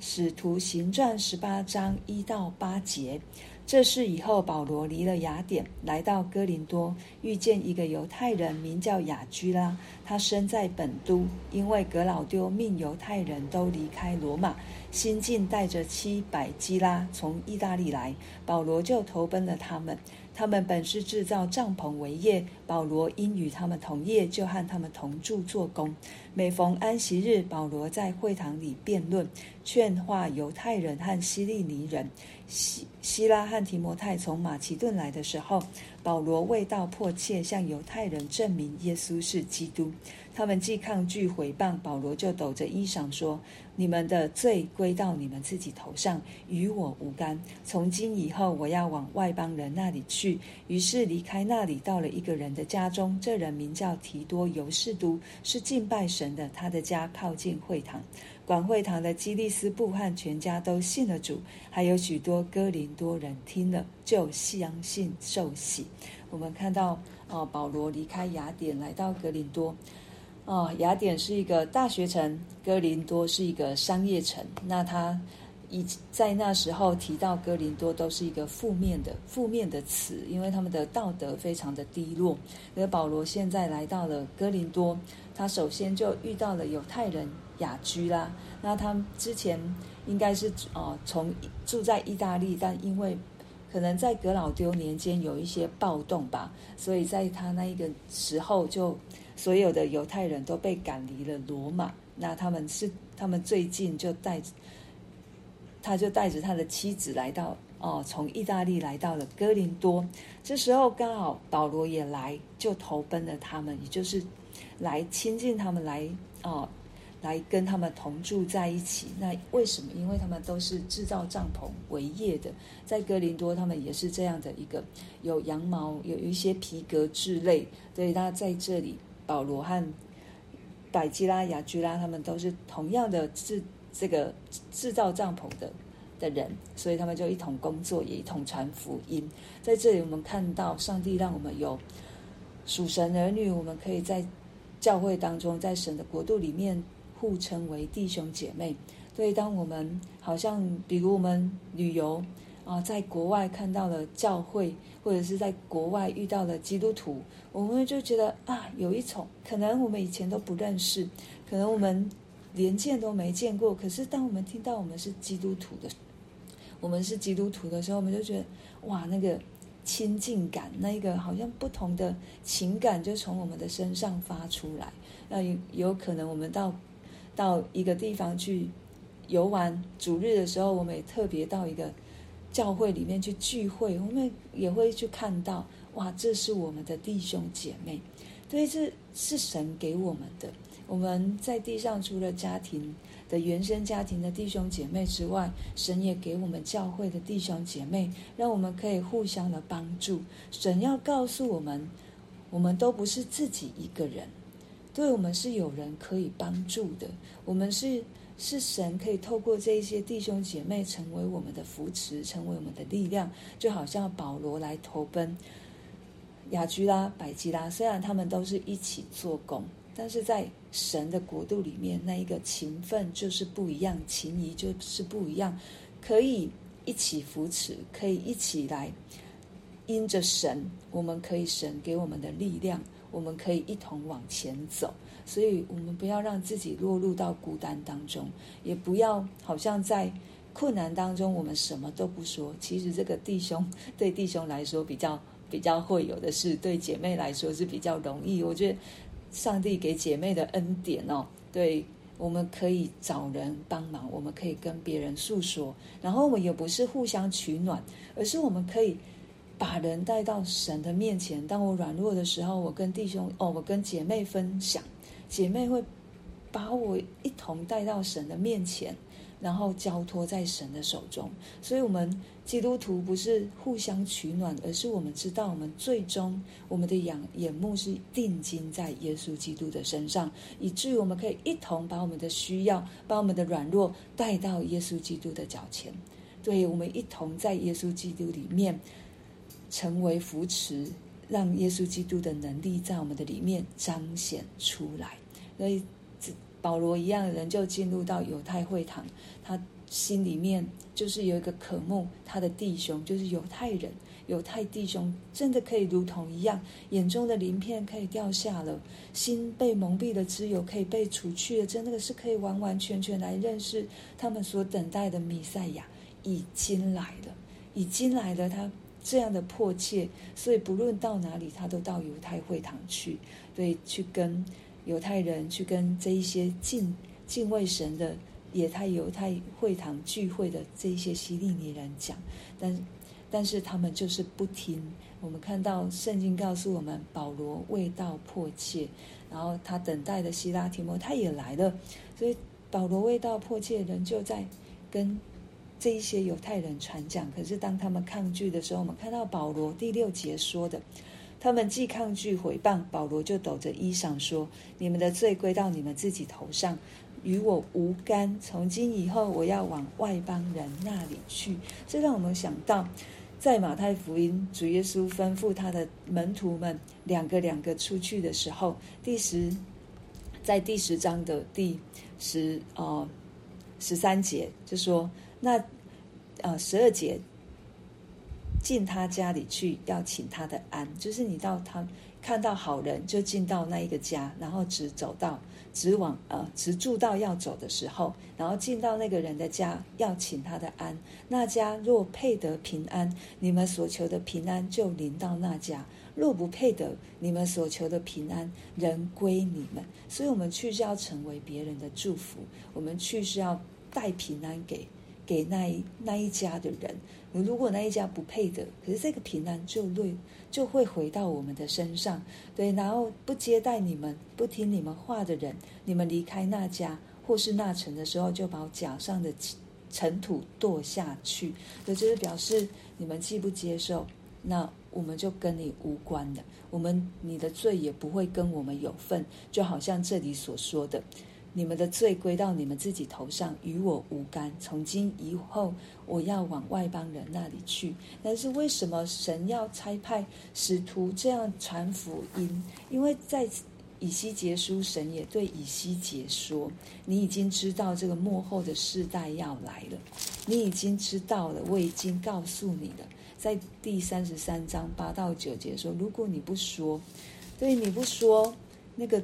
使徒行传十八章一到八节。这是以后，保罗离了雅典，来到哥林多，遇见一个犹太人，名叫亚居拉。他生在本都，因为革老丢命犹太人都离开罗马，新近带着七百基拉从意大利来，保罗就投奔了他们。他们本是制造帐篷为业，保罗因与他们同业，就和他们同住做工。每逢安息日，保罗在会堂里辩论，劝化犹太人和希利尼人。希希拉和提摩太从马其顿来的时候，保罗为道迫切向犹太人证明耶稣是基督。他们既抗拒毁谤，保罗就抖着衣裳说：“你们的罪归到你们自己头上，与我无干。从今以后，我要往外邦人那里去。”于是离开那里，到了一个人的家中。这人名叫提多尤士都，是敬拜神的。他的家靠近会堂。管会堂的基利斯布和全家都信了主，还有许多哥林多人听了就相信受洗。我们看到，哦，保罗离开雅典，来到哥林多。哦，雅典是一个大学城，哥林多是一个商业城。那他以在那时候提到哥林多，都是一个负面的负面的词，因为他们的道德非常的低落。而保罗现在来到了哥林多，他首先就遇到了犹太人雅居啦。那他之前应该是哦，从住在意大利，但因为可能在格老丢年间有一些暴动吧，所以在他那一个时候就。所有的犹太人都被赶离了罗马。那他们是，他们最近就带，他就带着他的妻子来到哦，从意大利来到了哥林多。这时候刚好保罗也来，就投奔了他们，也就是来亲近他们，来哦，来跟他们同住在一起。那为什么？因为他们都是制造帐篷为业的，在哥林多，他们也是这样的一个有羊毛，有一些皮革之类。对，他在这里。保罗和百基拉、亚居拉，他们都是同样的制这个制造帐篷的的人，所以他们就一同工作，也一同传福音。在这里，我们看到上帝让我们有属神儿女，我们可以在教会当中，在神的国度里面互称为弟兄姐妹。所以，当我们好像比如我们旅游。啊，在国外看到了教会，或者是在国外遇到了基督徒，我们就觉得啊，有一种可能我们以前都不认识，可能我们连见都没见过。可是当我们听到我们是基督徒的，我们是基督徒的时候，我们就觉得哇，那个亲近感，那个好像不同的情感就从我们的身上发出来。那有有可能我们到到一个地方去游玩，主日的时候，我们也特别到一个。教会里面去聚会，我们也会去看到，哇，这是我们的弟兄姐妹，对，这是神给我们的。我们在地上除了家庭的原生家庭的弟兄姐妹之外，神也给我们教会的弟兄姐妹，让我们可以互相的帮助。神要告诉我们，我们都不是自己一个人，对，我们是有人可以帮助的，我们是。是神可以透过这一些弟兄姐妹成为我们的扶持，成为我们的力量，就好像保罗来投奔雅居拉、百基拉，虽然他们都是一起做工，但是在神的国度里面，那一个情分就是不一样，情谊就是不一样，可以一起扶持，可以一起来因着神，我们可以神给我们的力量，我们可以一同往前走。所以，我们不要让自己落入到孤单当中，也不要好像在困难当中，我们什么都不说。其实，这个弟兄对弟兄来说比较比较会有的事，对姐妹来说是比较容易。我觉得上帝给姐妹的恩典哦，对，我们可以找人帮忙，我们可以跟别人诉说，然后我们也不是互相取暖，而是我们可以把人带到神的面前。当我软弱的时候，我跟弟兄哦，我跟姐妹分享。姐妹会把我一同带到神的面前，然后交托在神的手中。所以，我们基督徒不是互相取暖，而是我们知道，我们最终我们的眼眼目是定睛在耶稣基督的身上，以至于我们可以一同把我们的需要、把我们的软弱带到耶稣基督的脚前。对，我们一同在耶稣基督里面成为扶持。让耶稣基督的能力在我们的里面彰显出来。所以，保罗一样的，人就进入到犹太会堂，他心里面就是有一个渴慕，他的弟兄就是犹太人。犹太弟兄真的可以如同一样，眼中的鳞片可以掉下了，心被蒙蔽的脂油可以被除去了，真的是可以完完全全来认识他们所等待的弥赛亚已经来了，已经来了。他这样的迫切，所以不论到哪里，他都到犹太会堂去，对，去跟犹太人，去跟这一些敬敬畏神的犹太犹太会堂聚会的这一些希利尼人讲，但。但是他们就是不听。我们看到圣经告诉我们，保罗为道迫切，然后他等待的希拉提摩他也来了，所以保罗为道迫切，人就在跟这一些犹太人传讲。可是当他们抗拒的时候，我们看到保罗第六节说的，他们既抗拒毁谤，保罗就抖着衣裳说：“你们的罪归到你们自己头上。”与我无干，从今以后我要往外邦人那里去。这让我们想到，在马太福音，主耶稣吩咐他的门徒们两个两个出去的时候，第十，在第十章的第十哦十三节就说，那呃十二节进他家里去，要请他的安，就是你到他看到好人就进到那一个家，然后只走到。直往呃，直住到要走的时候，然后进到那个人的家，要请他的安。那家若配得平安，你们所求的平安就临到那家；若不配得，你们所求的平安人归你们。所以，我们去是要成为别人的祝福，我们去是要带平安给给那一那一家的人。如果那一家不配得，可是这个平安就会就会回到我们的身上，对，然后不接待你们、不听你们话的人，你们离开那家或是那城的时候，就把我脚上的尘土跺下去，这就是表示你们既不接受，那我们就跟你无关了，我们你的罪也不会跟我们有份，就好像这里所说的。你们的罪归到你们自己头上，与我无干。从今以后，我要往外邦人那里去。但是为什么神要差派使徒这样传福音？因为在以西结书，神也对以西结说：“你已经知道这个幕后的世代要来了，你已经知道了，我已经告诉你了。”在第三十三章八到九节说：“如果你不说，对，你不说那个。”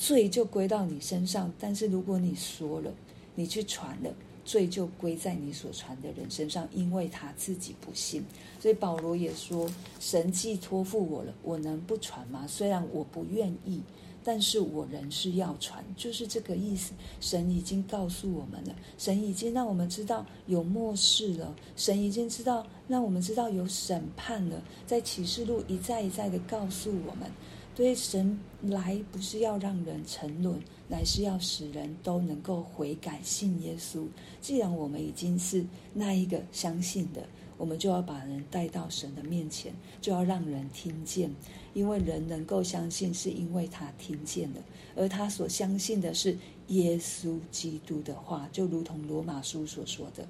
罪就归到你身上，但是如果你说了，你去传了，罪就归在你所传的人身上，因为他自己不信。所以保罗也说：“神既托付我了，我能不传吗？虽然我不愿意，但是我仍是要传。”就是这个意思。神已经告诉我们了，神已经让我们知道有末世了，神已经知道让我们知道有审判了。在启示录一再一再的告诉我们。所以神来不是要让人沉沦，乃是要使人都能够悔改信耶稣。既然我们已经是那一个相信的，我们就要把人带到神的面前，就要让人听见。因为人能够相信，是因为他听见了，而他所相信的是耶稣基督的话，就如同罗马书所说的。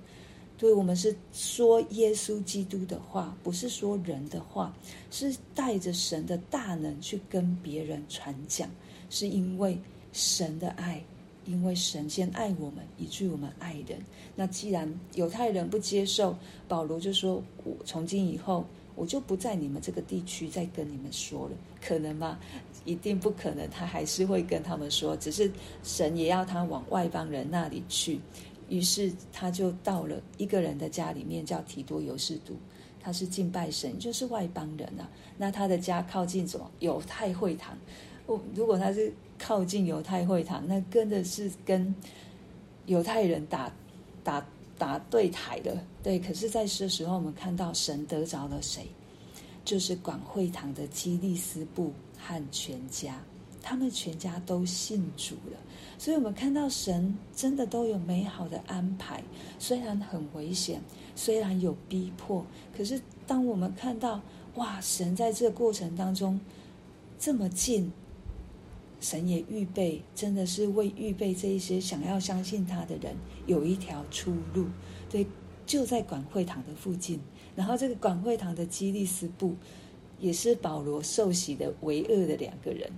所以我们是说耶稣基督的话，不是说人的话，是带着神的大能去跟别人传讲，是因为神的爱，因为神先爱我们，以至于我们爱人。那既然犹太人不接受，保罗就说：“我从今以后，我就不在你们这个地区再跟你们说了。”可能吗？一定不可能，他还是会跟他们说，只是神也要他往外邦人那里去。于是他就到了一个人的家里面，叫提多尤士都，他是敬拜神，就是外邦人啊。那他的家靠近什么？犹太会堂。哦，如果他是靠近犹太会堂，那跟的是跟犹太人打打打对台的。对，可是在这时候，我们看到神得着了谁？就是管会堂的基利斯布和全家。他们全家都信主了，所以我们看到神真的都有美好的安排。虽然很危险，虽然有逼迫，可是当我们看到哇，神在这个过程当中这么近，神也预备，真的是为预备这一些想要相信他的人有一条出路。对，就在管会堂的附近，然后这个管会堂的基利斯布也是保罗受洗的唯二的两个人。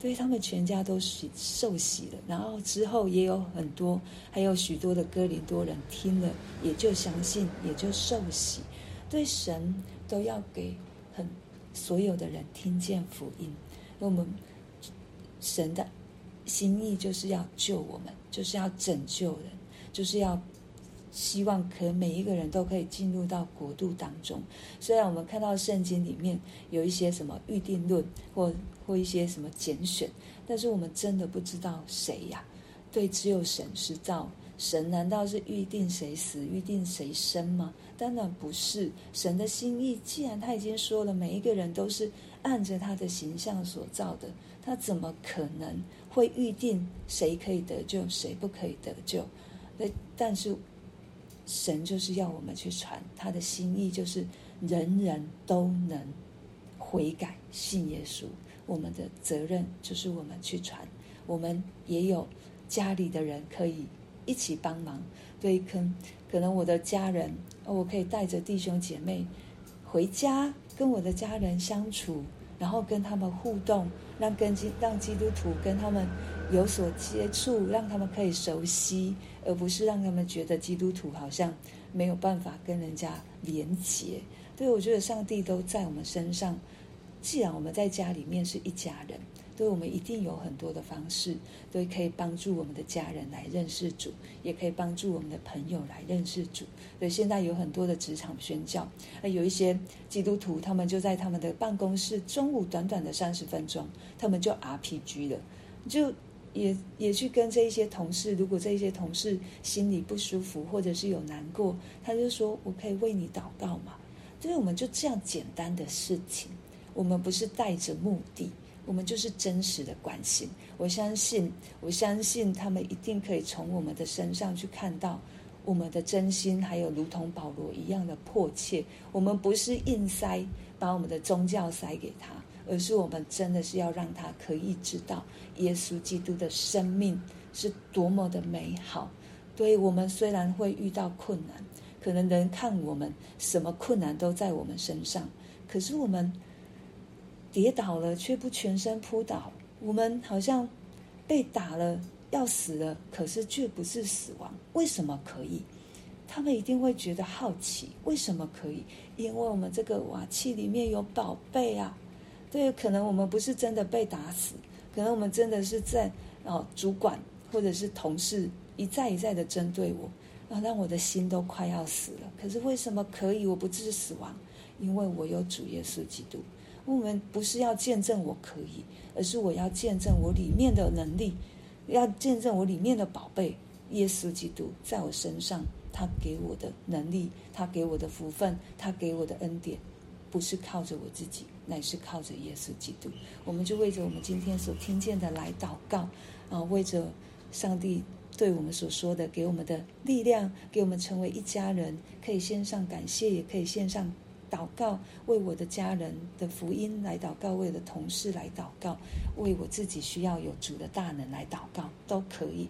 对他们全家都喜受洗了，然后之后也有很多，还有许多的哥林多人听了，也就相信，也就受洗。对神都要给很所有的人听见福音。那我们神的心意就是要救我们，就是要拯救人，就是要。希望可每一个人都可以进入到国度当中。虽然我们看到圣经里面有一些什么预定论，或或一些什么拣选，但是我们真的不知道谁呀？对，只有神知道。神难道是预定谁死，预定谁生吗？当然不是。神的心意，既然他已经说了，每一个人都是按着他的形象所造的，他怎么可能会预定谁可以得救，谁不可以得救？但是。神就是要我们去传他的心意，就是人人都能悔改信耶稣。我们的责任就是我们去传，我们也有家里的人可以一起帮忙。对，可可能我的家人，我可以带着弟兄姐妹回家，跟我的家人相处，然后跟他们互动，让跟基让基督徒跟他们有所接触，让他们可以熟悉。而不是让他们觉得基督徒好像没有办法跟人家连结。对，我觉得上帝都在我们身上。既然我们在家里面是一家人，对，我们一定有很多的方式，都可以帮助我们的家人来认识主，也可以帮助我们的朋友来认识主。对，现在有很多的职场宣教，那有一些基督徒，他们就在他们的办公室，中午短短的三十分钟，他们就 RPG 了，就。也也去跟这一些同事，如果这一些同事心里不舒服，或者是有难过，他就说：“我可以为你祷告吗？”所以我们就这样简单的事情，我们不是带着目的，我们就是真实的关心。我相信，我相信他们一定可以从我们的身上去看到我们的真心，还有如同保罗一样的迫切。我们不是硬塞，把我们的宗教塞给他。而是我们真的是要让他可以知道，耶稣基督的生命是多么的美好。对，我们虽然会遇到困难，可能人看我们什么困难都在我们身上，可是我们跌倒了却不全身扑倒，我们好像被打了要死了，可是却不是死亡。为什么可以？他们一定会觉得好奇，为什么可以？因为我们这个瓦器里面有宝贝啊。对，可能我们不是真的被打死，可能我们真的是在哦，主管或者是同事一再一再的针对我，啊，让我的心都快要死了。可是为什么可以？我不致死亡，因为我有主耶稣基督。我们不是要见证我可以，而是我要见证我里面的能力，要见证我里面的宝贝耶稣基督在我身上，他给我的能力，他给我的福分，他给我的恩典。不是靠着我自己，乃是靠着耶稣基督。我们就为着我们今天所听见的来祷告，啊，为着上帝对我们所说的，给我们的力量，给我们成为一家人，可以献上感谢，也可以献上祷告，为我的家人的福音来祷告，为我的同事来祷告，为我自己需要有主的大能来祷告，都可以。